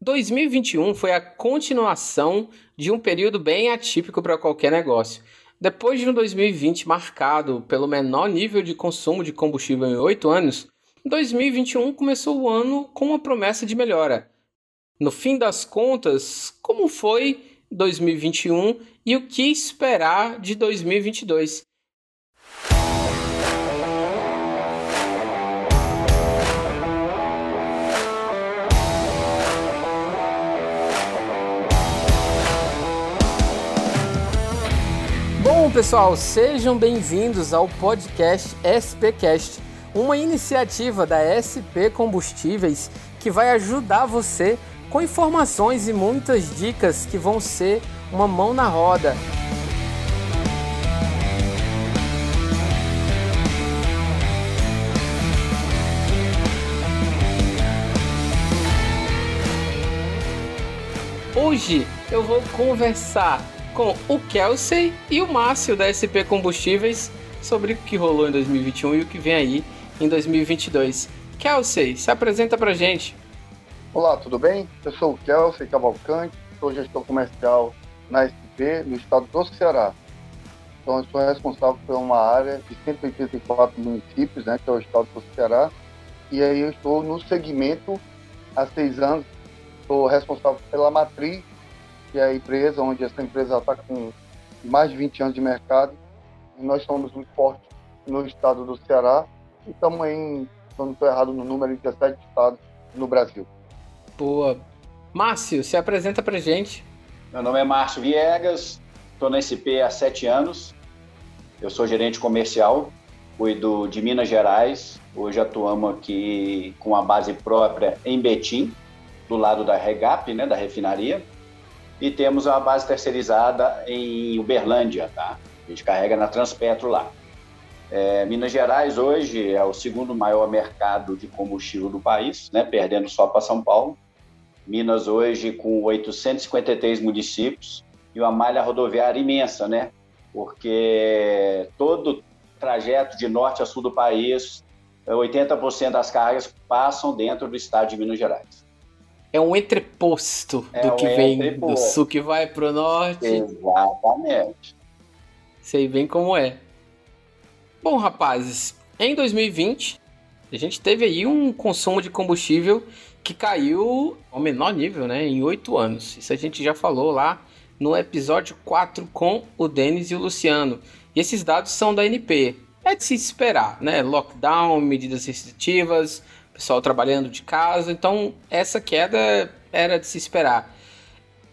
2021 foi a continuação de um período bem atípico para qualquer negócio. Depois de um 2020 marcado pelo menor nível de consumo de combustível em oito anos, 2021 começou o ano com uma promessa de melhora. No fim das contas, como foi 2021 e o que esperar de 2022? Bom, pessoal, sejam bem-vindos ao podcast SPcast, uma iniciativa da SP Combustíveis que vai ajudar você com informações e muitas dicas que vão ser uma mão na roda. Hoje eu vou conversar com o Kelsey e o Márcio da SP Combustíveis sobre o que rolou em 2021 e o que vem aí em 2022. Kelsey, se apresenta pra gente. Olá, tudo bem? Eu sou o Kelsey Cavalcante, sou gestor comercial na SP, no estado do Ceará. Então, eu sou responsável por uma área de 184 municípios, né, que é o estado do Ceará. E aí eu estou no segmento há seis anos. Sou responsável pela matriz que é a empresa, onde essa empresa está com mais de 20 anos de mercado. E nós somos muito fortes no estado do Ceará e estamos em, se não estou errado no número, de 17 estados no Brasil. Boa. Márcio, se apresenta para gente. Meu nome é Márcio Viegas, estou na SP há sete anos. Eu sou gerente comercial, cuido de Minas Gerais. Hoje atuamos aqui com a base própria em Betim, do lado da Regap, né, da refinaria e temos a base terceirizada em Uberlândia, tá? A gente carrega na Transpetro lá. É, Minas Gerais hoje é o segundo maior mercado de combustível do país, né? Perdendo só para São Paulo. Minas hoje com 853 municípios e uma malha rodoviária imensa, né? Porque todo trajeto de norte a sul do país, 80% das cargas passam dentro do estado de Minas Gerais é um entreposto é do que um vem entreposto. do sul que vai pro norte. Exatamente. Sei bem como é. Bom, rapazes, em 2020 a gente teve aí um consumo de combustível que caiu ao menor nível, né, em oito anos. Isso a gente já falou lá no episódio 4 com o Denis e o Luciano. E esses dados são da NP. É de se esperar, né? Lockdown, medidas restritivas, pessoal trabalhando de casa, então essa queda era de se esperar.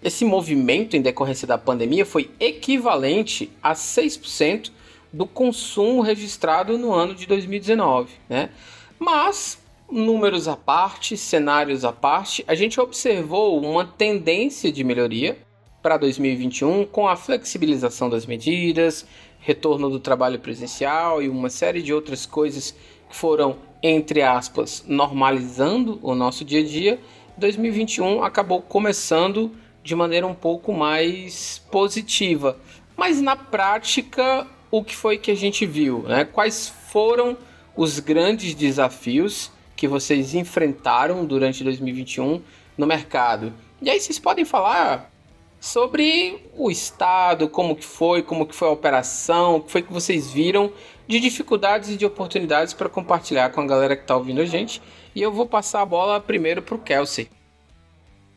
Esse movimento em decorrência da pandemia foi equivalente a 6% do consumo registrado no ano de 2019, né? Mas números à parte, cenários à parte, a gente observou uma tendência de melhoria para 2021 com a flexibilização das medidas, retorno do trabalho presencial e uma série de outras coisas que foram entre aspas, normalizando o nosso dia a dia, 2021 acabou começando de maneira um pouco mais positiva. Mas na prática, o que foi que a gente viu? Né? Quais foram os grandes desafios que vocês enfrentaram durante 2021 no mercado? E aí vocês podem falar sobre o estado, como que foi, como que foi a operação, o que foi que vocês viram de dificuldades e de oportunidades para compartilhar com a galera que está ouvindo a gente. E eu vou passar a bola primeiro para o Kelsey.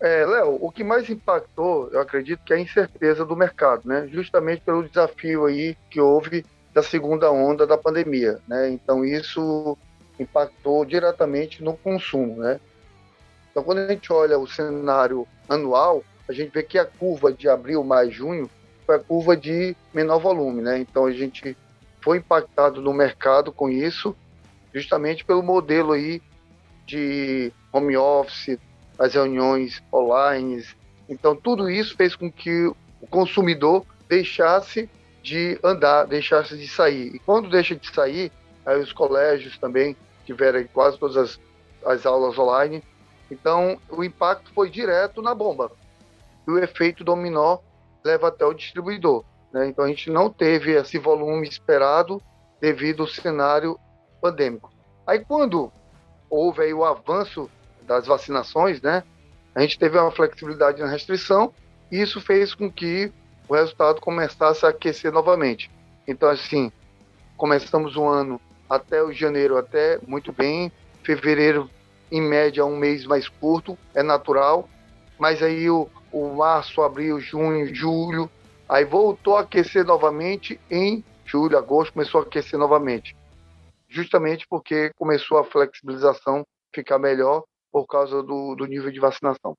É, Léo, o que mais impactou, eu acredito, que é a incerteza do mercado, né? Justamente pelo desafio aí que houve da segunda onda da pandemia, né? Então isso impactou diretamente no consumo, né? Então quando a gente olha o cenário anual, a gente vê que a curva de abril, maio, junho foi a curva de menor volume, né? Então a gente foi impactado no mercado com isso, justamente pelo modelo aí de home office, as reuniões online. Então, tudo isso fez com que o consumidor deixasse de andar, deixasse de sair. E quando deixa de sair, aí os colégios também tiveram quase todas as, as aulas online. Então, o impacto foi direto na bomba. E o efeito dominó leva até o distribuidor. Né? Então a gente não teve esse volume esperado devido ao cenário pandêmico. Aí quando houve o avanço das vacinações, né? A gente teve uma flexibilidade na restrição e isso fez com que o resultado começasse a aquecer novamente. Então, assim, começamos o ano até o janeiro até muito bem, fevereiro em média um mês mais curto, é natural, mas aí o, o março, abril, junho, julho, aí voltou a aquecer novamente em julho, agosto, começou a aquecer novamente. Justamente porque começou a flexibilização ficar melhor por causa do, do nível de vacinação.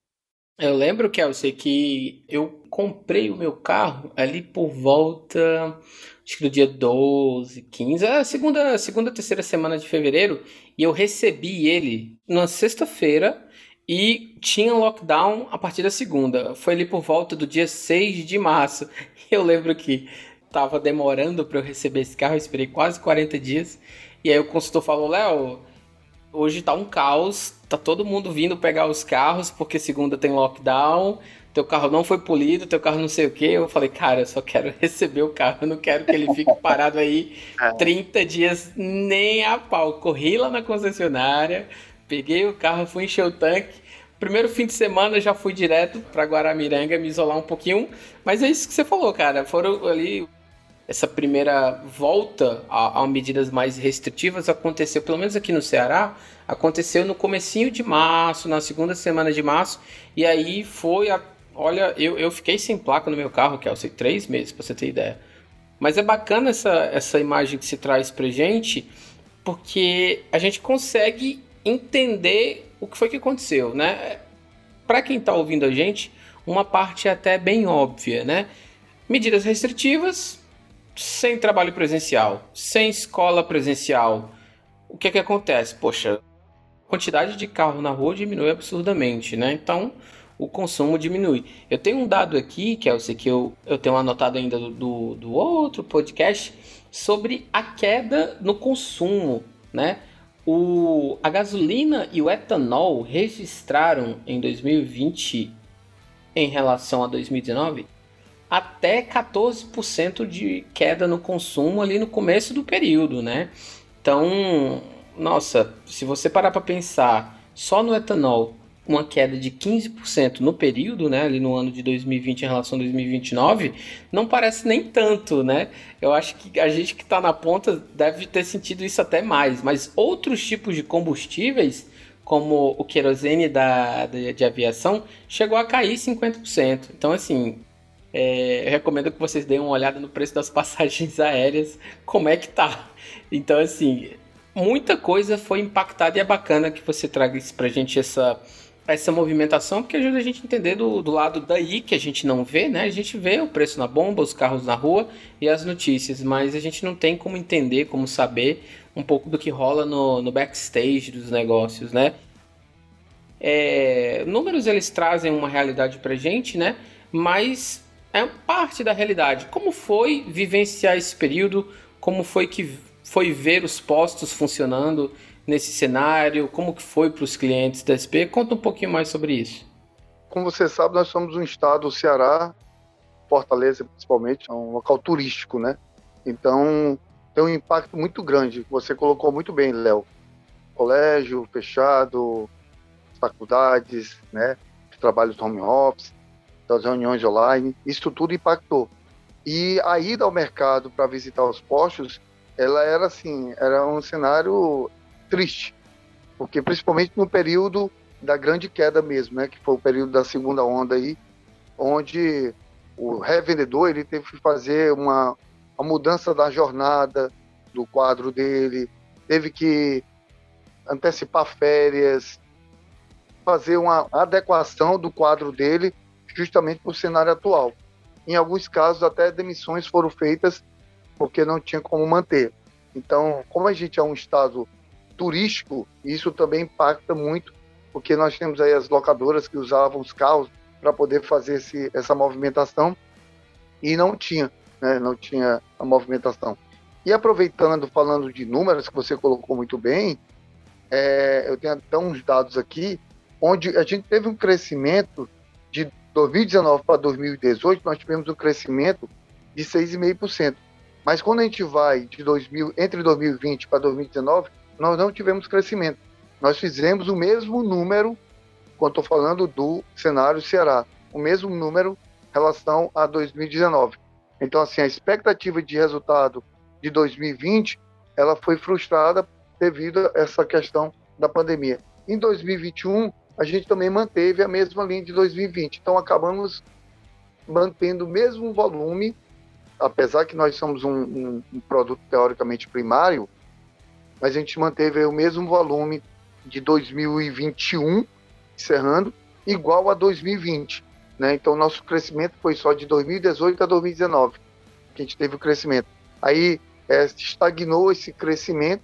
Eu lembro, Kelsey, que eu comprei o meu carro ali por volta, acho que do dia 12, 15, a segunda, segunda, terceira semana de fevereiro, e eu recebi ele na sexta-feira e tinha lockdown a partir da segunda. Foi ali por volta do dia 6 de março. Eu lembro que tava demorando para eu receber esse carro, eu esperei quase 40 dias. E aí o consultor falou: Léo, hoje tá um caos, tá todo mundo vindo pegar os carros porque segunda tem lockdown, teu carro não foi polido, teu carro não sei o que. Eu falei, cara, eu só quero receber o carro, eu não quero que ele fique parado aí 30 é. dias nem a pau. Corri lá na concessionária, peguei o carro, fui encher o tanque. Primeiro fim de semana já fui direto para Guaramiranga me isolar um pouquinho, mas é isso que você falou, cara. Foram ali essa primeira volta a, a, medidas mais restritivas aconteceu, pelo menos aqui no Ceará, aconteceu no comecinho de março, na segunda semana de março, e aí foi a, olha, eu, eu fiquei sem placa no meu carro, que eu sei, três meses, para você ter ideia. Mas é bacana essa, essa imagem que se traz pra gente, porque a gente consegue entender o que foi que aconteceu, né? Para quem está ouvindo a gente, uma parte é até bem óbvia, né? Medidas restritivas, sem trabalho presencial, sem escola presencial, o que é que acontece? Poxa, a quantidade de carro na rua diminui absurdamente, né? Então, o consumo diminui. Eu tenho um dado aqui, que é o que eu, eu tenho anotado ainda do, do outro podcast, sobre a queda no consumo, né? O, a gasolina e o etanol registraram em 2020 em relação a 2019 até 14% de queda no consumo ali no começo do período, né? Então, nossa, se você parar para pensar só no etanol, uma queda de 15% no período, né, ali no ano de 2020 em relação a 2029, não parece nem tanto, né? Eu acho que a gente que está na ponta deve ter sentido isso até mais, mas outros tipos de combustíveis, como o querosene da, de, de aviação, chegou a cair 50%. Então, assim, é, eu recomendo que vocês deem uma olhada no preço das passagens aéreas, como é que tá. Então, assim, muita coisa foi impactada e é bacana que você traga isso pra gente, essa, essa movimentação, porque ajuda a gente a entender do, do lado daí que a gente não vê, né? A gente vê o preço na bomba, os carros na rua e as notícias, mas a gente não tem como entender, como saber um pouco do que rola no, no backstage dos negócios, né? É, números eles trazem uma realidade pra gente, né? Mas é parte da realidade. Como foi vivenciar esse período? Como foi que foi ver os postos funcionando nesse cenário? Como que foi para os clientes da SP? Conta um pouquinho mais sobre isso. Como você sabe, nós somos um estado, o Ceará, Fortaleza principalmente, é um local turístico, né? Então tem um impacto muito grande. Você colocou muito bem, Léo. Colégio fechado, faculdades, né? Trabalhos home office das reuniões online, isso tudo impactou. E a ida ao mercado para visitar os postos, ela era assim, era um cenário triste, porque principalmente no período da grande queda mesmo, né, que foi o período da segunda onda aí, onde o revendedor ele teve que fazer uma, uma mudança da jornada do quadro dele, teve que antecipar férias, fazer uma adequação do quadro dele justamente para o cenário atual. Em alguns casos, até demissões foram feitas porque não tinha como manter. Então, como a gente é um estado turístico, isso também impacta muito, porque nós temos aí as locadoras que usavam os carros para poder fazer esse, essa movimentação e não tinha, né? não tinha a movimentação. E aproveitando, falando de números que você colocou muito bem, é, eu tenho até uns dados aqui, onde a gente teve um crescimento de 2019 para 2018, nós tivemos um crescimento de 6,5%. Mas quando a gente vai de 2000, entre 2020 para 2019, nós não tivemos crescimento. Nós fizemos o mesmo número quando estou falando do cenário Ceará, o mesmo número em relação a 2019. Então, assim, a expectativa de resultado de 2020, ela foi frustrada devido a essa questão da pandemia. Em 2021, a gente também manteve a mesma linha de 2020. Então, acabamos mantendo o mesmo volume, apesar que nós somos um, um, um produto teoricamente primário, mas a gente manteve o mesmo volume de 2021, encerrando, igual a 2020. Né? Então, nosso crescimento foi só de 2018 a 2019 que a gente teve o crescimento. Aí é, estagnou esse crescimento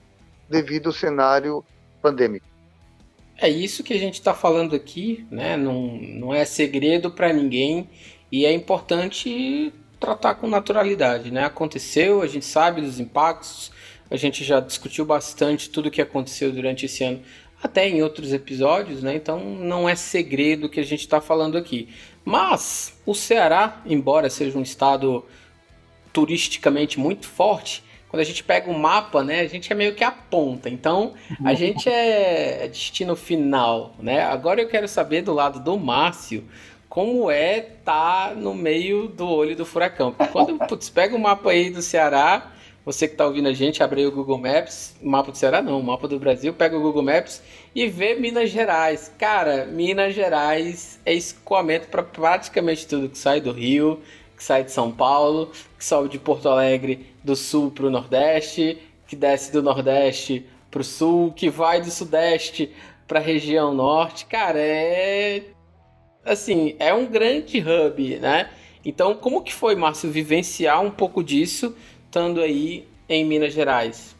devido ao cenário pandêmico. É isso que a gente está falando aqui, né? Não, não é segredo para ninguém e é importante tratar com naturalidade, né? Aconteceu, a gente sabe dos impactos, a gente já discutiu bastante tudo o que aconteceu durante esse ano, até em outros episódios, né? Então não é segredo que a gente está falando aqui. Mas o Ceará, embora seja um estado turisticamente muito forte, quando a gente pega o um mapa, né, a gente é meio que a ponta. Então, a uhum. gente é destino final, né? Agora eu quero saber do lado do Márcio como é tá no meio do olho do furacão. Quando putz, pega o mapa aí do Ceará, você que está ouvindo a gente, abre aí o Google Maps, mapa do Ceará não, mapa do Brasil, pega o Google Maps e vê Minas Gerais. Cara, Minas Gerais é escoamento para praticamente tudo que sai do Rio, que sai de São Paulo, que sobe de Porto Alegre do sul para o Nordeste, que desce do Nordeste para o sul, que vai do Sudeste para a região Norte. Cara, é assim, é um grande hub, né? Então, como que foi, Márcio, vivenciar um pouco disso, estando aí em Minas Gerais?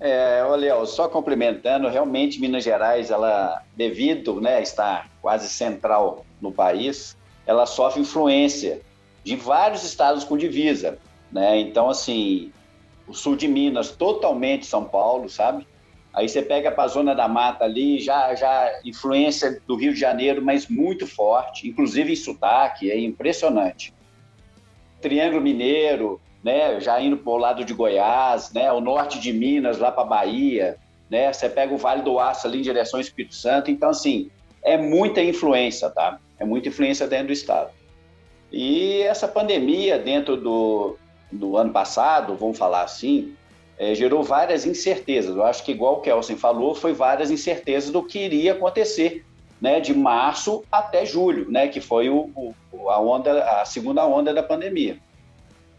É, olha, só complementando, realmente Minas Gerais, ela, devido né, estar quase central no país, ela sofre influência de vários estados com divisa, né? Então, assim, o sul de Minas, totalmente São Paulo, sabe? Aí você pega para a zona da mata ali, já, já influência do Rio de Janeiro, mas muito forte, inclusive em sotaque, é impressionante. Triângulo Mineiro, né? Já indo para o lado de Goiás, né? O norte de Minas, lá para Bahia, né? Você pega o Vale do Aço ali em direção ao Espírito Santo. Então, assim, é muita influência, tá? É muita influência dentro do estado. E essa pandemia, dentro do, do ano passado, vamos falar assim, é, gerou várias incertezas. Eu acho que, igual o Kelsen falou, foi várias incertezas do que iria acontecer né, de março até julho, né, que foi o, o, a, onda, a segunda onda da pandemia.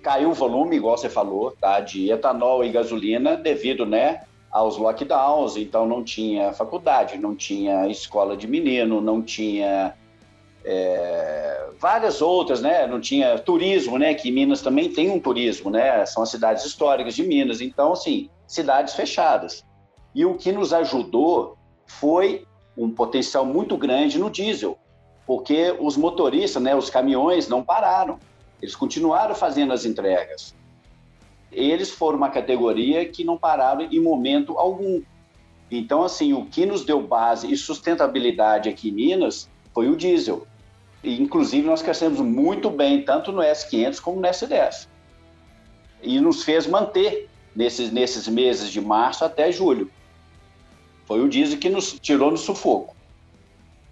Caiu o volume, igual você falou, tá, de etanol e gasolina devido né, aos lockdowns, então não tinha faculdade, não tinha escola de menino, não tinha é, várias outras, né? Não tinha turismo, né? Que Minas também tem um turismo, né? São as cidades históricas de Minas. Então, assim, cidades fechadas. E o que nos ajudou foi um potencial muito grande no diesel, porque os motoristas, né? Os caminhões não pararam. Eles continuaram fazendo as entregas. Eles foram uma categoria que não pararam em momento algum. Então, assim, o que nos deu base e sustentabilidade aqui em Minas foi o diesel. E, inclusive, nós crescemos muito bem, tanto no S500 como no S10. E nos fez manter nesses, nesses meses de março até julho. Foi o diesel que nos tirou no sufoco.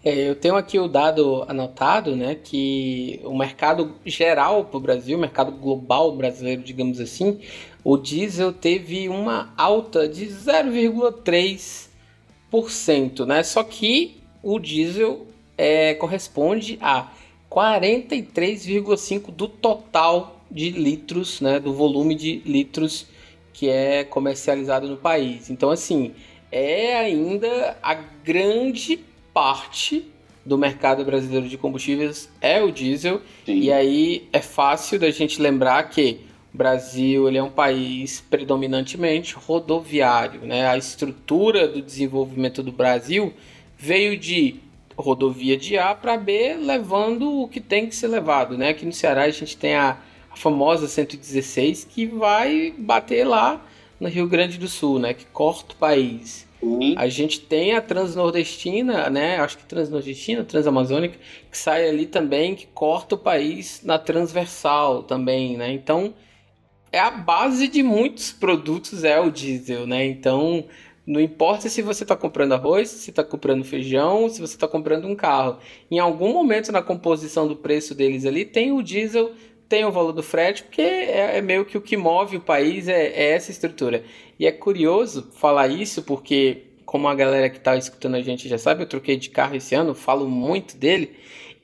É, eu tenho aqui o dado anotado, né, que o mercado geral para o Brasil, o mercado global brasileiro, digamos assim, o diesel teve uma alta de 0,3%, né? Só que o diesel é, corresponde a 43,5% do total de litros, né, do volume de litros que é comercializado no país. Então, assim, é ainda a grande parte do mercado brasileiro de combustíveis é o diesel. Sim. E aí é fácil da gente lembrar que o Brasil ele é um país predominantemente rodoviário. Né? A estrutura do desenvolvimento do Brasil veio de rodovia de A para B, levando o que tem que ser levado, né? Aqui no Ceará a gente tem a, a famosa 116 que vai bater lá no Rio Grande do Sul, né? Que corta o país. Uhum. A gente tem a Transnordestina, né? Acho que Transnordestina, Transamazônica, que sai ali também, que corta o país na transversal também, né? Então, é a base de muitos produtos é o diesel, né? Então, Não importa se você está comprando arroz, se está comprando feijão, se você está comprando um carro. Em algum momento na composição do preço deles ali tem o diesel, tem o valor do frete, porque é, é meio que o que move o país é, é, essa estrutura. E é curioso falar isso porque, como a galera que está escutando a gente já sabe, eu troquei de carro esse ano, falo muito dele.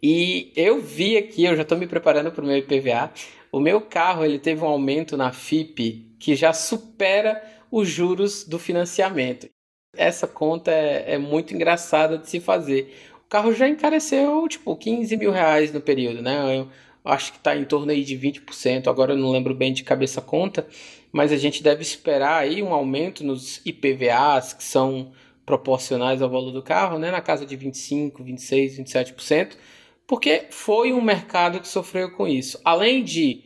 E eu vi aqui, eu já estou me preparando para o meu IPVA. O meu carro ele teve um aumento na FIP que já supera os juros do financiamento. Essa conta é, é muito engraçada de se fazer. O carro já encareceu tipo 15 mil reais no período, né? Acho que está em torno aí de 20%. Agora eu não lembro bem de cabeça conta, mas a gente deve esperar aí um aumento nos IPVAs que são proporcionais ao valor do carro, né? Na casa de 25, 26, 27%, porque foi um mercado que sofreu com isso. Além de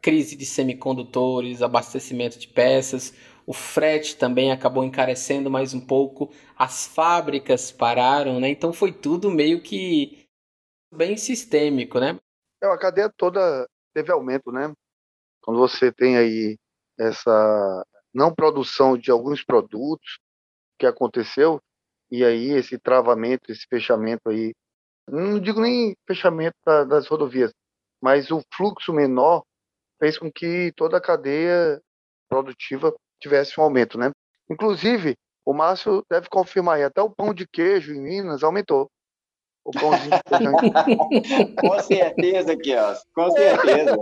crise de semicondutores, abastecimento de peças, o frete também acabou encarecendo mais um pouco, as fábricas pararam, né? Então foi tudo meio que bem sistêmico, né? É, a cadeia toda teve aumento, né? Quando você tem aí essa não produção de alguns produtos que aconteceu, e aí esse travamento, esse fechamento aí, não digo nem fechamento das rodovias, mas o fluxo menor fez com que toda a cadeia produtiva tivesse um aumento, né? Inclusive, o Márcio deve confirmar aí, até o pão de queijo em Minas aumentou. O pãozinho de queijo. Com certeza, aqui, ó. Com certeza.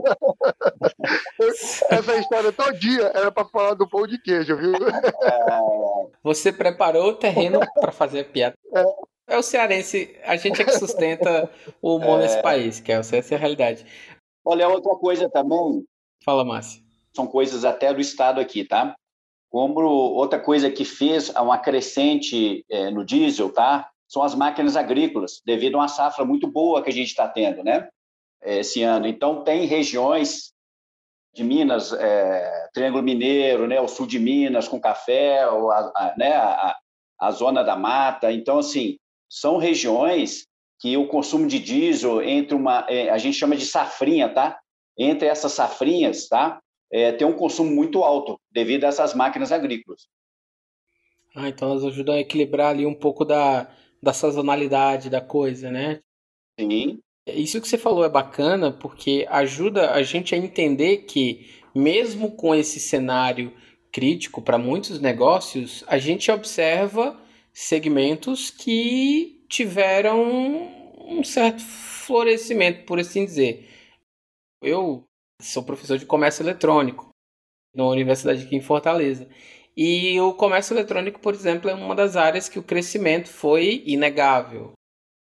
Essa história todo dia era para falar do pão de queijo, viu? É... Você preparou o terreno para fazer a piada. É. é. o cearense, a gente é que sustenta o humor é... nesse país, que é essa é a realidade. Olha, outra coisa também. Fala, Márcio. São coisas até do Estado aqui, tá? Como outra coisa que fez uma crescente é, no diesel, tá? São as máquinas agrícolas, devido a uma safra muito boa que a gente está tendo, né? Esse ano. Então, tem regiões de Minas, é, Triângulo Mineiro, né? O sul de Minas com café, a, a, né? A, a zona da mata. Então, assim, são regiões que o consumo de diesel entre uma, é, a gente chama de safrinha, tá? Entre essas safrinhas, tá? é, tem um consumo muito alto devido a essas máquinas agrícolas. Ah, então elas ajudam a equilibrar ali um pouco da, da sazonalidade da coisa, né? Sim. Isso que você falou é bacana porque ajuda a gente a entender que, mesmo com esse cenário crítico para muitos negócios, a gente observa segmentos que tiveram um certo florescimento, por assim dizer. Eu sou professor de comércio eletrônico na universidade aqui em Fortaleza. E o comércio eletrônico, por exemplo, é uma das áreas que o crescimento foi inegável.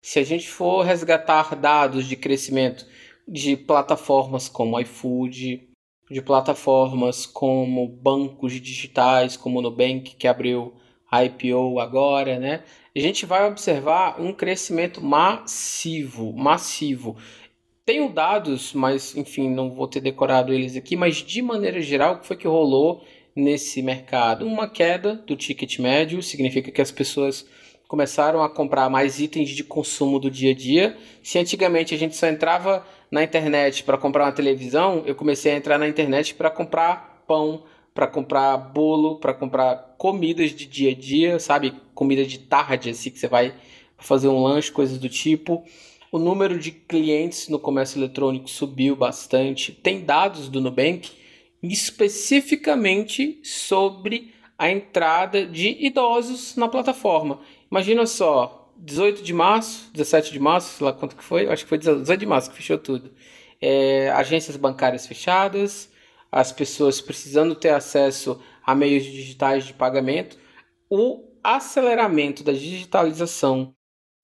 Se a gente for resgatar dados de crescimento de plataformas como iFood, de plataformas como bancos digitais, como o Nubank, que abriu a IPO agora, né? A gente vai observar um crescimento massivo, massivo. Tenho dados, mas enfim, não vou ter decorado eles aqui, mas de maneira geral, o que foi que rolou nesse mercado? Uma queda do ticket médio, significa que as pessoas começaram a comprar mais itens de consumo do dia a dia. Se antigamente a gente só entrava na internet para comprar uma televisão, eu comecei a entrar na internet para comprar pão, para comprar bolo, para comprar comidas de dia a dia, sabe? Comida de tarde, assim, que você vai fazer um lanche, coisas do tipo. O número de clientes no comércio eletrônico subiu bastante. Tem dados do Nubank especificamente sobre a entrada de idosos na plataforma. Imagina só, 18 de março, 17 de março, sei lá quanto que foi, acho que foi 18 de março que fechou tudo. É, agências bancárias fechadas, as pessoas precisando ter acesso a meios digitais de pagamento, o aceleramento da digitalização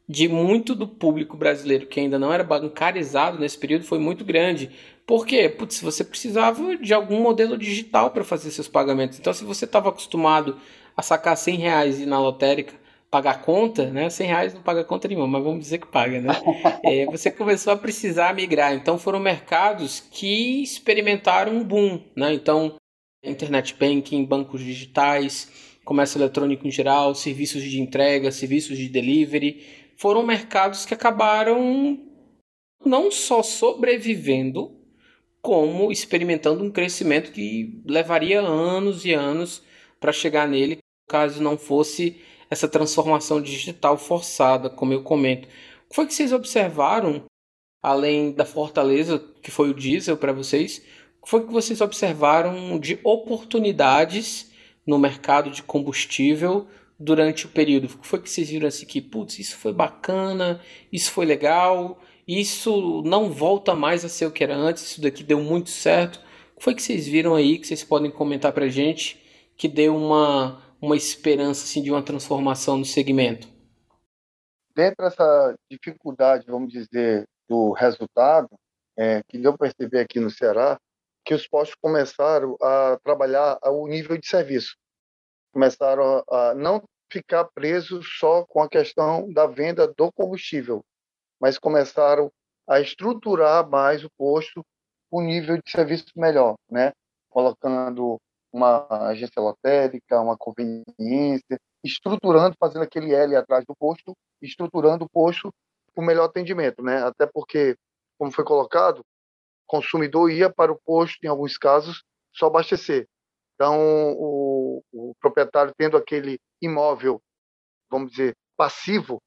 de muito do público brasileiro que ainda não era bancarizado nesse período foi muito grande. Por quê? Putz, você precisava de algum modelo digital para fazer seus pagamentos. Então, se você estava acostumado a sacar 100 reais e ir na lotérica pagar conta, né? 100 reais não paga conta nenhuma, mas vamos dizer que paga, né? É, você começou a precisar migrar. Então, foram mercados que experimentaram um boom, né? Então, internet banking, bancos digitais, comércio eletrônico em geral, serviços de entrega, serviços de delivery, foram mercados que acabaram não só sobrevivendo, como experimentando um crescimento que levaria anos e anos para chegar nele. caso não fosse essa transformação digital forçada, como eu comento. O que foi que vocês observaram, além da fortaleza que foi o diesel para vocês? O que foi que vocês observaram de oportunidades no mercado de combustível durante o período? O que foi que vocês viram assim que, putz, isso foi bacana, isso foi legal, isso não volta mais a ser o que era antes, isso daqui deu muito certo. O que foi que vocês viram aí que vocês podem comentar pra gente que deu uma, uma esperança assim, de uma transformação no segmento? Dentro dessa dificuldade, vamos dizer, do resultado, é, que deu para perceber aqui no Ceará, que os postos começaram a trabalhar o nível de serviço. Começaram a não ficar presos só com a questão da venda do combustível, mas começaram a estruturar mais o posto o nível de serviço melhor, né? Colocando uma agência lotérica, uma conveniência, estruturando, fazendo aquele L atrás do posto, estruturando o posto com melhor atendimento, né? Até porque, como foi colocado, o consumidor ia para o posto, em alguns casos, só abastecer. Então, o, o proprietário tendo aquele imóvel, vamos dizer, passivo,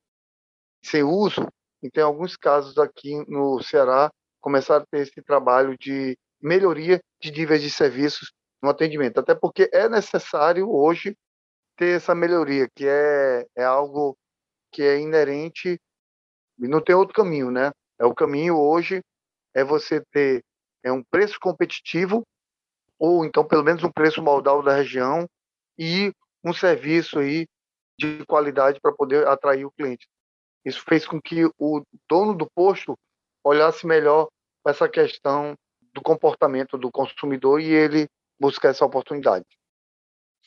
sem uso, então, em alguns casos aqui no Ceará, começaram a ter esse trabalho de melhoria de níveis de serviços no atendimento, até porque é necessário hoje ter essa melhoria, que é, é algo que é inerente e não tem outro caminho, né? É o caminho hoje é você ter é um preço competitivo ou então pelo menos um preço modal da região e um serviço aí de qualidade para poder atrair o cliente. Isso fez com que o dono do posto olhasse melhor essa questão do comportamento do consumidor e ele buscar essa oportunidade.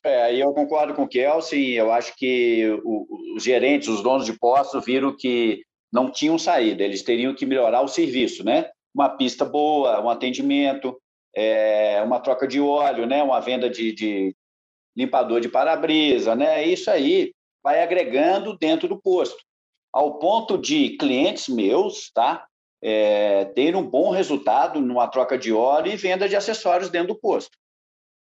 É, aí eu concordo com o Kelsey, eu acho que os gerentes, os donos de postos viram que não tinham saída, eles teriam que melhorar o serviço, né? Uma pista boa, um atendimento, é, uma troca de óleo, né? Uma venda de, de limpador de para-brisa, né? Isso aí vai agregando dentro do posto, ao ponto de clientes meus, tá? É, ter um bom resultado numa troca de óleo e venda de acessórios dentro do posto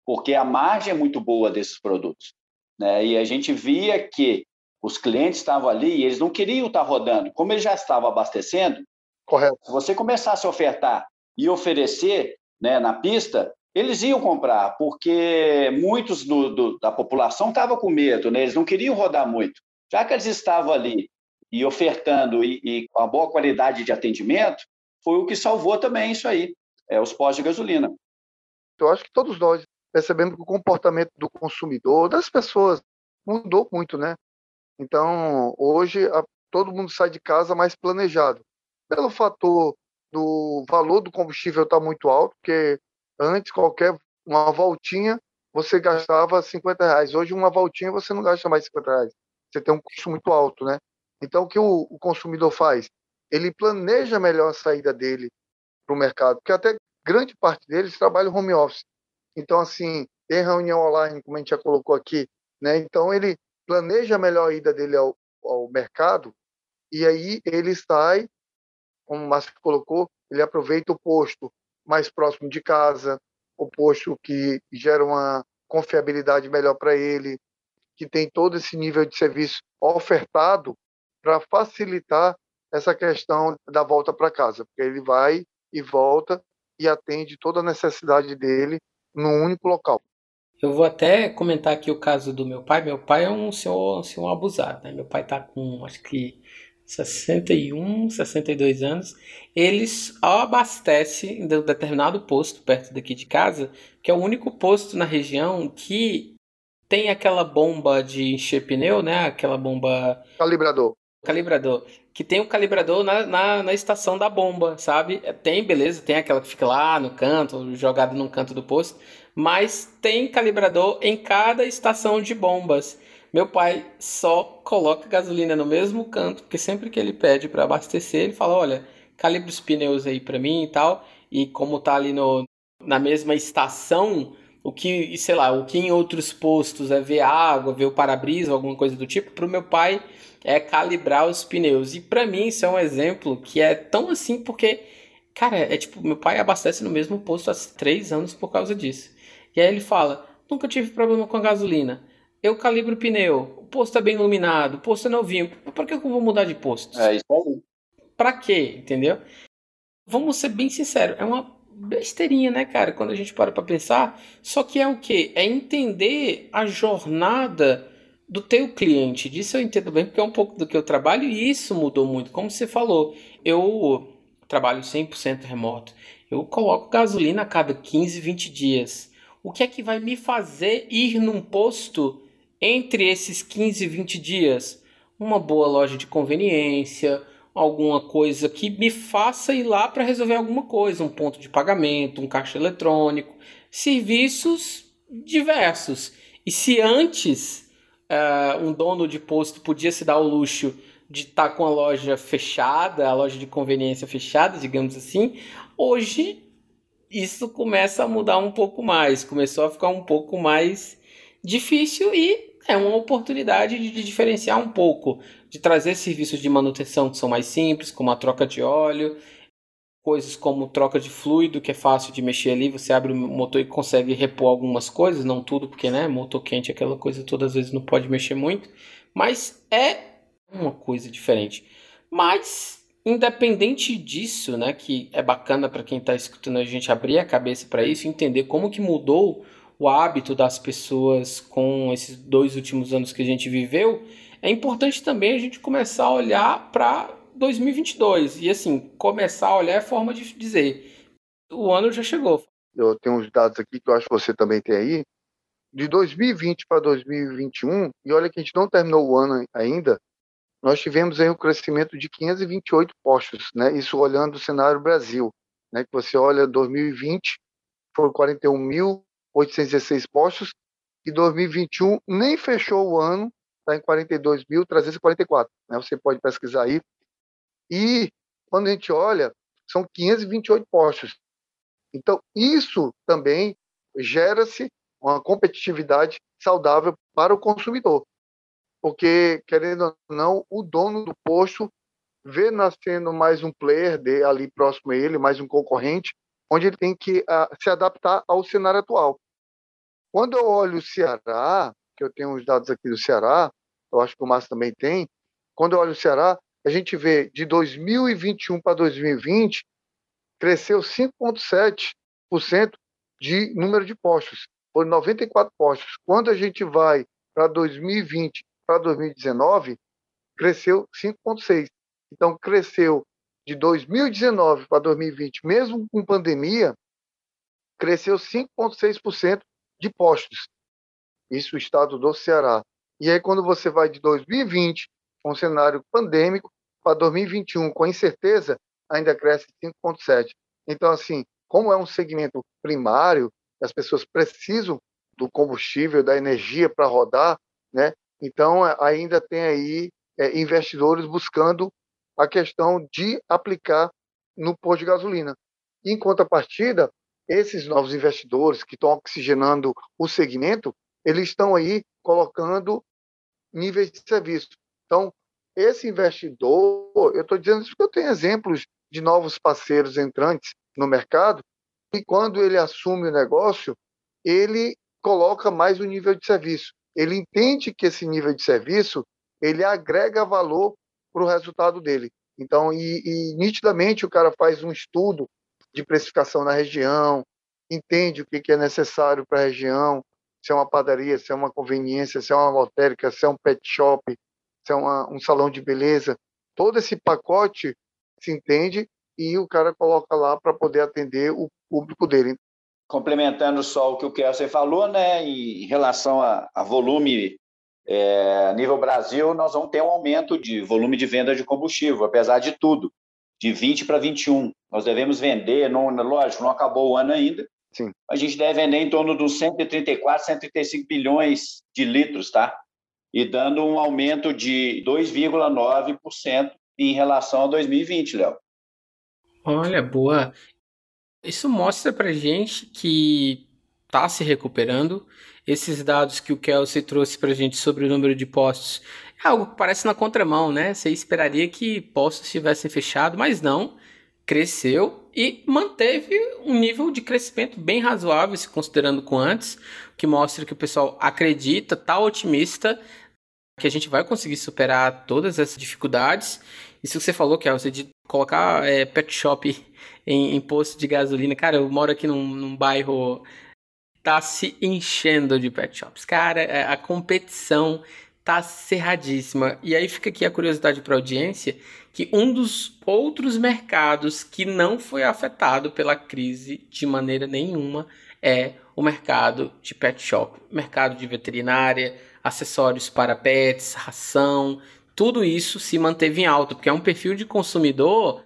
porque a margem é muito boa desses produtos. Né? E a gente via que os clientes estavam ali e eles não queriam estar rodando. Como eles já estavam abastecendo, Correto. se você começasse a ofertar e oferecer né, na pista, eles iam comprar, porque muitos do, do, da população estavam com medo, né? eles não queriam rodar muito. Já que eles estavam ali e ofertando e, e com a boa qualidade de atendimento, foi o que salvou também isso aí, é, os postos de gasolina. Eu acho que todos nós percebendo que o comportamento do consumidor, das pessoas, mudou muito, né? Então, hoje, a, todo mundo sai de casa mais planejado. Pelo fator do valor do combustível estar tá muito alto, porque antes, qualquer uma voltinha, você gastava 50 reais. Hoje, uma voltinha, você não gasta mais 50 reais. Você tem um custo muito alto, né? Então, o que o, o consumidor faz? Ele planeja melhor a saída dele para o mercado, porque até grande parte deles trabalha home office. Então, assim, tem reunião online, como a gente já colocou aqui, né? Então, ele planeja melhor a ida dele ao, ao mercado e aí ele sai, como o Márcio colocou, ele aproveita o posto mais próximo de casa, o posto que gera uma confiabilidade melhor para ele, que tem todo esse nível de serviço ofertado para facilitar essa questão da volta para casa, porque ele vai e volta e atende toda a necessidade dele num único local. Eu vou até comentar aqui o caso do meu pai. Meu pai é um senhor, um senhor abusado, né? Meu pai está com, acho que 61, 62 anos. Eles abastecem em um determinado posto perto daqui de casa, que é o único posto na região que tem aquela bomba de encher pneu, né? Aquela bomba. Calibrador. Calibrador que tem o calibrador na, na, na, estação da bomba, sabe? É, tem, beleza, tem aquela que fica lá no canto, jogada no canto do posto, mas tem calibrador em cada estação de bombas. Meu pai só coloca gasolina no mesmo canto, porque sempre que ele pede para abastecer, ele fala: olha, calibre os pneus aí para mim e tal. E como tá ali no, na mesma estação, o que, sei lá, o que em outros postos é ver água, ver o para-brisa, alguma coisa do tipo, para o meu pai é calibrar os pneus. E para mim isso é um exemplo que é tão assim porque, cara, é tipo, meu pai abastece no mesmo posto há três anos por causa disso. E aí ele fala, nunca tive problema com a gasolina. eu calibro o pneu, o posto é bem iluminado, o posto é novinho. Por que eu vou mudar de posto? É isso aí. Pra quê? Entendeu? Vamos ser bem sinceros, é uma besteirinha, né, cara? Quando a gente para pra pensar. Só que é o quê? É entender a jornada do teu cliente. Disso eu entendo bem, porque é um pouco do que eu trabalho e isso mudou muito. Como você falou, eu trabalho 100% remoto. Eu coloco gasolina a cada 15, 20 dias. O que é que vai me fazer ir num posto entre esses 15 e 20 dias? Uma boa loja de conveniência, alguma coisa que me faça ir lá para resolver alguma coisa, um ponto de pagamento, um caixa eletrônico, serviços diversos. E se antes uh, um dono de posto podia se dar o luxo de estar tá com a loja fechada, a loja de conveniência fechada, digamos assim, hoje isso começa a mudar um pouco mais, começou a ficar um pouco mais difícil e é uma oportunidade de, diferenciar um pouco, de trazer serviços de manutenção que são mais simples, como a troca de óleo, coisas como troca de fluido, que é fácil de mexer ali, você abre o motor e consegue repor algumas coisas, não tudo, porque né, motor quente, aquela coisa todas as vezes não pode mexer muito, mas é uma coisa diferente. Mas, independente disso, né, que é bacana para quem está escutando a gente abrir a cabeça para isso, entender como que mudou o hábito das pessoas com esses dois últimos anos que a gente viveu, é importante também a gente começar a olhar para 2022. E assim, começar a olhar é forma de dizer: o ano já chegou. Eu tenho uns dados aqui que eu acho que você também tem aí. De 2020 para 2021, e olha que a gente não terminou o ano ainda, nós tivemos aí um crescimento de 528 postos, né? Isso olhando o cenário Brasil, né? Que você olha 2020 foram 41.816 postos e 2021 nem fechou o ano, está em 42.344, né? Você pode pesquisar aí. E quando a gente olha, são 528 postos. Então, isso também gera-se uma competitividade saudável para o consumidor porque, querendo ou não, o dono do posto vê nascendo mais um player de, ali próximo a ele, mais um concorrente, onde ele tem que uh, se adaptar ao cenário atual. Quando eu olho o Ceará, que eu tenho os dados aqui do Ceará, eu acho que o Márcio também tem, quando eu olho o Ceará, a gente vê de 2021 para 2020, cresceu 5,7% de número de postos, por 94 postos. Quando a gente vai para 2020 para 2019 cresceu 5,6%. Então, cresceu de 2019 para 2020, mesmo com pandemia, cresceu 5,6% de postos. Isso o estado do Ceará. E aí, quando você vai de 2020, com um cenário pandêmico, para 2021, com incerteza, ainda cresce 5,7%. Então, assim, como é um segmento primário, as pessoas precisam do combustível, da energia para rodar, né? Então, ainda tem aí é, investidores buscando a questão de aplicar no posto de gasolina. Em contrapartida, esses novos investidores que estão oxigenando o segmento, eles estão aí colocando níveis de serviço. Então, esse investidor, eu estou dizendo isso porque eu tenho exemplos de novos parceiros entrantes no mercado, e quando ele assume o negócio, ele coloca mais o nível de serviço ele entende que esse nível de serviço ele agrega valor para o resultado dele. Então, e, e, nitidamente o cara faz um estudo de precificação na região, entende o que, que é necessário para a região, se é uma padaria, se é uma conveniência, se é uma lotérica, se é um pet shop, se é uma, um salão de beleza. Todo esse pacote se entende e o cara coloca lá para poder atender o público dele complementando só o que o Kelsey falou, né, em relação a, a volume é, nível Brasil, nós vamos ter um aumento de volume de venda de combustível, apesar de tudo, de 20 para 21. Nós devemos vender, não, lógico, não acabou o ano ainda, Sim. a gente deve vender em torno dos 134, 135 bilhões de litros, tá? E dando um aumento de 2,9% em relação a 2020, Léo. Olha, boa. Isso mostra pra gente que está se recuperando. Esses dados que o Kelsey trouxe pra gente sobre o número de postos é algo que parece na contramão, né? Você esperaria que postos estivessem fechados, mas não. cresceu e manteve um nível de crescimento bem razoável, se considerando com antes, que mostra que o pessoal acredita, tá otimista que a gente vai conseguir superar todas essas dificuldades. Isso que você falou, que é você de colocar é, pet shop em, em, posto de gasolina. Cara, eu moro aqui num, num bairro tá se enchendo de pet shops. Cara, é, a competição tá cerradíssima. E aí fica aqui a curiosidade para a audiência que um dos outros mercados que não foi afetado pela crise de maneira nenhuma é o mercado de pet shop, mercado de veterinária, acessórios para pets, ração, tudo isso se manteve em alta, porque é um perfil de consumidor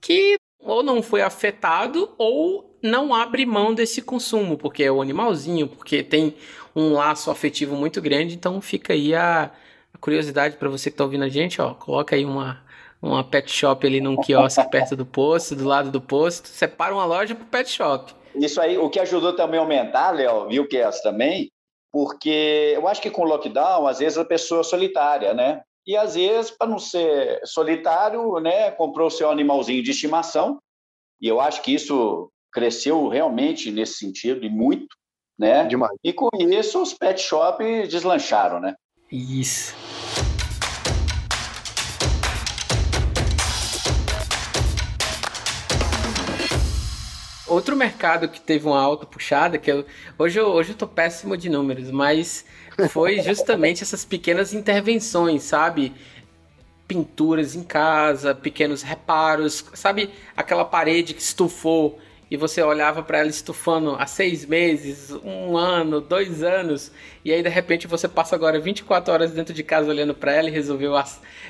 que ou não foi afetado ou não abre mão desse consumo, porque é o animalzinho, porque tem um laço afetivo muito grande, então fica aí a, a curiosidade para você que está ouvindo a gente, ó, coloca aí uma, uma pet shop ali num quiosque perto do posto, do lado do posto, separa uma loja para pet shop. Isso aí, o que ajudou também a aumentar, Léo, viu que é também, porque eu acho que com o lockdown, às vezes a pessoa é solitária, né? E às vezes, para não ser solitário, né, comprou seu animalzinho de estimação, e eu acho que isso cresceu realmente nesse sentido, e muito, né? Demais. E com isso, os pet shops deslancharam, né? Isso. Outro mercado que teve uma alta puxada, que eu, hoje, eu, hoje eu tô péssimo de números, mas foi justamente essas pequenas intervenções, sabe? Pinturas em casa, pequenos reparos, sabe? Aquela parede que estufou e você olhava para ela estufando há seis meses, um ano, dois anos, e aí de repente você passa agora 24 horas dentro de casa olhando para ela e resolveu,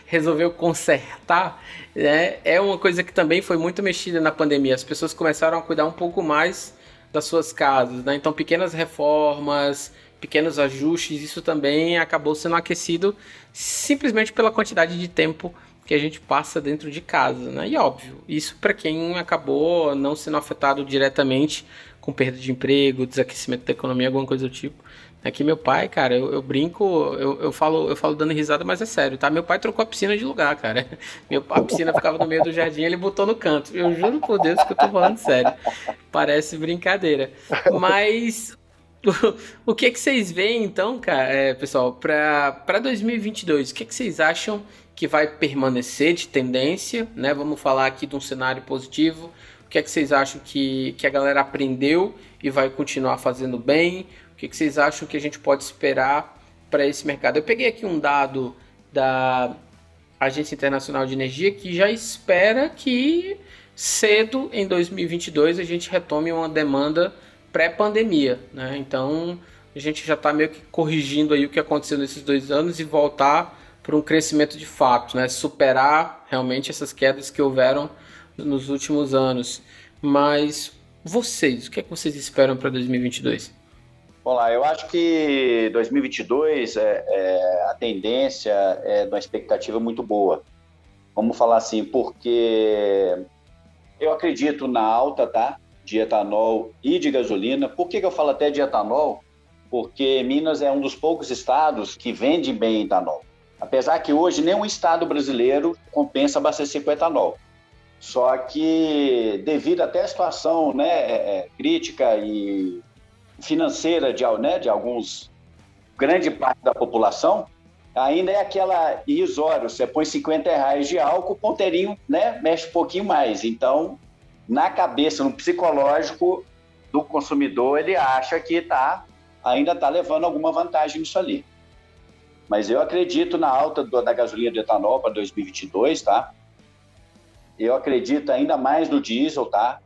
resolveu consertar, né? é uma coisa que também foi muito mexida na pandemia. As pessoas começaram a cuidar um pouco mais das suas casas, né? então pequenas reformas, pequenos ajustes, isso também acabou sendo aquecido simplesmente pela quantidade de tempo que a gente passa dentro de casa, né? E óbvio, isso para quem acabou não sendo afetado diretamente com perda de emprego, desaquecimento da economia, alguma coisa do tipo. Aqui meu pai, cara, eu, eu brinco, eu, eu, falo, eu falo dando risada, mas é sério, tá? Meu pai trocou a piscina de lugar, cara. Meu, a piscina ficava no meio do jardim, ele botou no canto. Eu juro por Deus que eu tô falando sério. Parece brincadeira. Mas o, o que que vocês veem então, cara, é, pessoal, para 2022? O que que vocês acham que vai permanecer de tendência, né? Vamos falar aqui de um cenário positivo. O que é que vocês acham que, que a galera aprendeu e vai continuar fazendo bem? O que, é que vocês acham que a gente pode esperar para esse mercado? Eu peguei aqui um dado da Agência Internacional de Energia que já espera que cedo em 2022 a gente retome uma demanda pré-pandemia, né? Então a gente já está meio que corrigindo aí o que aconteceu nesses dois anos e voltar para um crescimento de fato, né? superar realmente essas quedas que houveram nos últimos anos. Mas vocês, o que é que vocês esperam para 2022? Olá, eu acho que 2022 é, é, a tendência é de uma expectativa muito boa. Vamos falar assim, porque eu acredito na alta, tá? De etanol e de gasolina. Por que, que eu falo até de etanol? Porque Minas é um dos poucos estados que vende bem etanol. Apesar que hoje nenhum estado brasileiro compensa abastecer com etanol. Só que devido até à situação né, é, é, crítica e financeira de, né, de alguns grande parte da população, ainda é aquela irrisório. Você põe 50 reais de álcool, o ponteirinho né, mexe um pouquinho mais. Então, na cabeça, no psicológico do consumidor, ele acha que tá, ainda está levando alguma vantagem nisso ali. Mas eu acredito na alta do, da gasolina do etanol para 2022, tá? Eu acredito ainda mais no diesel, tá?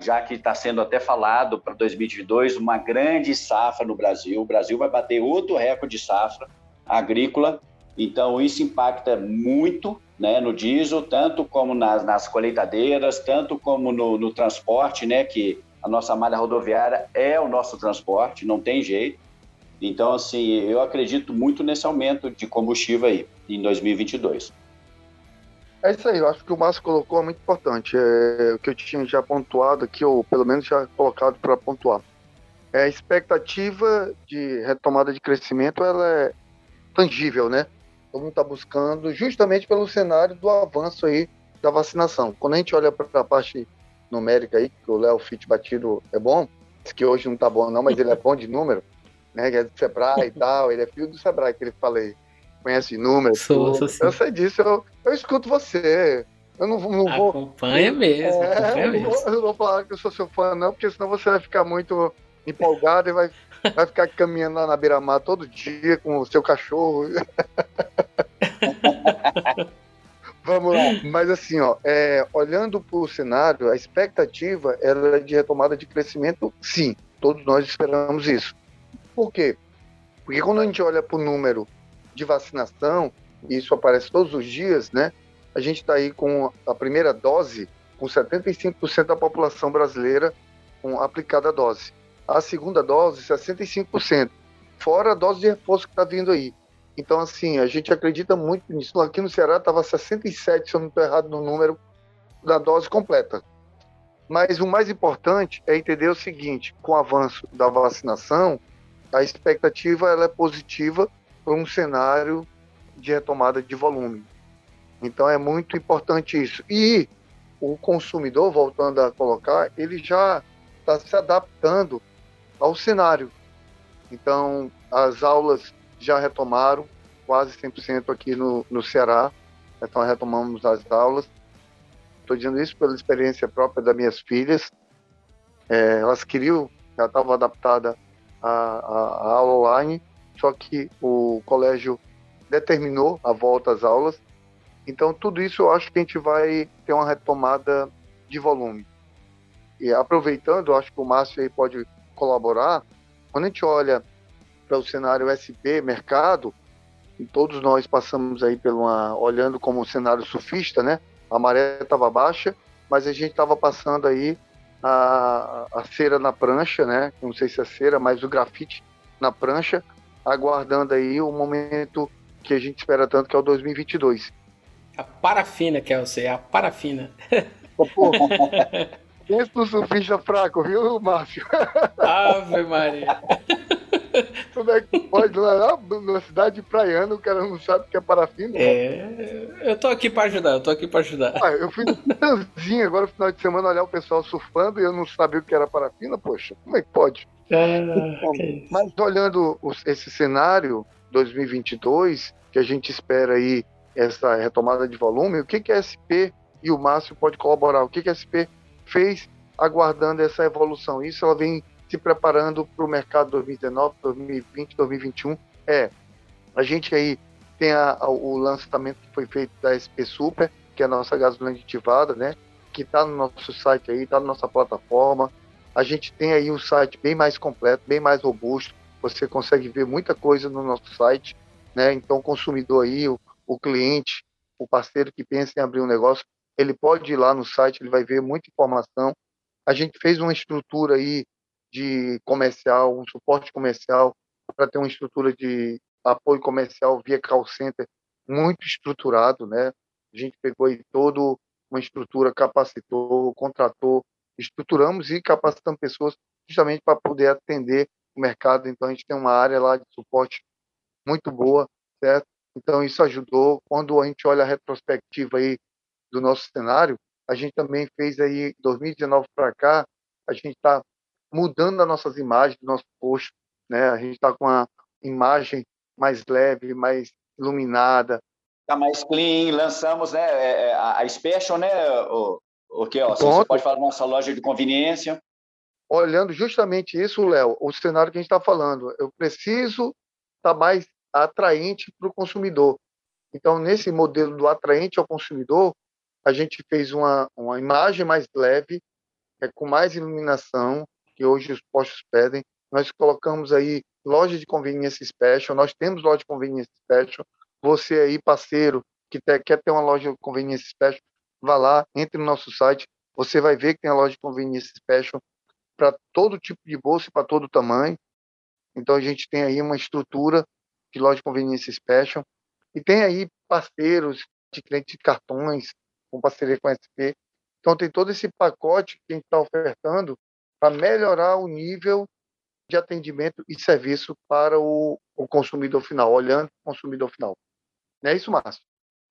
Já que está sendo até falado para 2022 uma grande safra no Brasil. O Brasil vai bater outro recorde de safra agrícola. Então, isso impacta muito né, no diesel, tanto como nas, nas colheitadeiras, tanto como no, no transporte, né? Que a nossa malha rodoviária é o nosso transporte, não tem jeito. Então, assim, eu acredito muito nesse aumento de combustível aí em 2022. É isso aí, eu acho que o Márcio colocou é muito importante. É, o que eu tinha já pontuado aqui, ou pelo menos já colocado para pontuar. É, a expectativa de retomada de crescimento ela é tangível, né? Todo mundo está buscando, justamente pelo cenário do avanço aí da vacinação. Quando a gente olha para a parte numérica aí, que o Léo Fit batido é bom, que hoje não tá bom não, mas ele é bom de número, né? Que é do Sebrae e tal, ele é filho do Sebrae, que ele falei, conhece números. Sou, sou, eu sei disso, eu, eu escuto você. Eu não, não vou. Acompanha mesmo. É, acompanha eu, mesmo. Vou, eu não vou falar que eu sou seu fã, não, porque senão você vai ficar muito empolgado e vai, vai ficar caminhando lá na beira-mar todo dia com o seu cachorro. Vamos lá. Mas assim, ó, é, olhando para o cenário, a expectativa era de retomada de crescimento, sim. Todos nós esperamos isso. Por quê? Porque quando a gente olha para o número de vacinação, e isso aparece todos os dias, né? A gente está aí com a primeira dose, com 75% da população brasileira com aplicada a dose. A segunda dose, 65%. Fora a dose de reforço que está vindo aí. Então, assim, a gente acredita muito nisso. Aqui no Ceará estava 67, se eu não estou errado no número, da dose completa. Mas o mais importante é entender o seguinte: com o avanço da vacinação, a expectativa ela é positiva para um cenário de retomada de volume. Então é muito importante isso. E o consumidor, voltando a colocar, ele já está se adaptando ao cenário. Então, as aulas já retomaram, quase 100% aqui no, no Ceará. Então, retomamos as aulas. Estou dizendo isso pela experiência própria das minhas filhas. É, elas queriam, já estavam adaptadas à, à, à aula online, só que o colégio determinou a volta às aulas. Então, tudo isso eu acho que a gente vai ter uma retomada de volume. E aproveitando, acho que o Márcio aí pode colaborar. Quando a gente olha para o cenário SP, mercado, e todos nós passamos aí por uma, olhando como um cenário surfista, né? A maré estava baixa, mas a gente estava passando aí a, a cera na prancha, né? Não sei se é cera, mas o grafite na prancha, aguardando aí o momento que a gente espera tanto, que é o 2022. A parafina, Kelsey, a parafina. Pensa no surfista fraco, viu, Márcio? Ave Maria. Como é que pode lá na cidade praiana o cara não sabe o que é parafina? É, eu tô aqui pra ajudar, eu tô aqui pra ajudar. Ah, eu fui no agora no final de semana olhar o pessoal surfando e eu não sabia o que era parafina, poxa, como é que pode? É, então, mas olhando esse cenário 2022, que a gente espera aí essa retomada de volume, o que que a SP e o Márcio pode colaborar? O que que a SP fez aguardando essa evolução? Isso ela vem se preparando para o mercado 2019, 2020, 2021 é a gente aí tem a, a, o lançamento que foi feito da SP Super, que é a nossa gasolina aditivada, né? Que está no nosso site aí, está na nossa plataforma. A gente tem aí um site bem mais completo, bem mais robusto. Você consegue ver muita coisa no nosso site, né? Então, o consumidor aí, o, o cliente, o parceiro que pensa em abrir um negócio, ele pode ir lá no site, ele vai ver muita informação. A gente fez uma estrutura aí de comercial, um suporte comercial para ter uma estrutura de apoio comercial via call center muito estruturado, né? A gente pegou aí todo uma estrutura, capacitou, contratou, estruturamos e capacitamos pessoas justamente para poder atender o mercado. Então a gente tem uma área lá de suporte muito boa, certo? Então isso ajudou. Quando a gente olha a retrospectiva aí do nosso cenário, a gente também fez aí 2019 para cá, a gente está mudando as nossas imagens do nosso post, né? A gente está com uma imagem mais leve, mais iluminada. Está mais clean, lançamos né, é, é, a Special, né, o, o que, ó, você pode falar da nossa loja de conveniência. Olhando justamente isso, Léo, o cenário que a gente está falando, eu preciso estar tá mais atraente para o consumidor. Então, nesse modelo do atraente ao consumidor, a gente fez uma, uma imagem mais leve, é, com mais iluminação, que hoje os postos pedem. Nós colocamos aí loja de conveniência special, nós temos loja de conveniência special. Você aí, parceiro, que quer ter uma loja de conveniência special, vá lá, entre no nosso site, você vai ver que tem a loja de conveniência special para todo tipo de bolsa e para todo tamanho. Então a gente tem aí uma estrutura de loja de conveniência special e tem aí parceiros de clientes de cartões com parceria com a SP. Então tem todo esse pacote que a gente está ofertando para melhorar o nível de atendimento e serviço para o, o consumidor final, olhando o consumidor final. Não é isso, Márcio?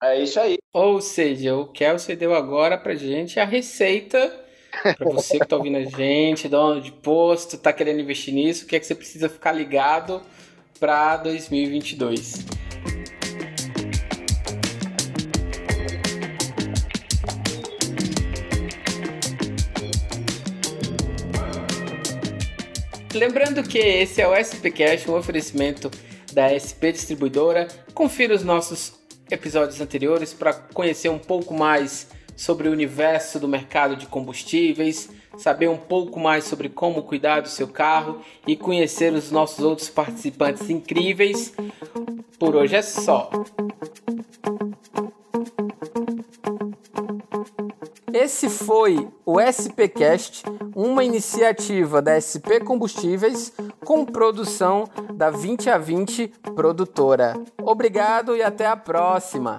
É isso aí. Ou seja, o Kelsey deu agora pra gente a receita para você que tá ouvindo a gente, dono de posto, tá querendo investir nisso, o que é que você precisa ficar ligado para 2022. Lembrando que esse é o SP Cash, um oferecimento da SP Distribuidora. Confira os nossos episódios anteriores para conhecer um pouco mais sobre o universo do mercado de combustíveis, saber um pouco mais sobre como cuidar do seu carro e conhecer os nossos outros participantes incríveis. Por hoje é só. Esse foi o SPcast, uma iniciativa da SP Combustíveis com produção da 20 a 20 produtora. Obrigado e até a próxima.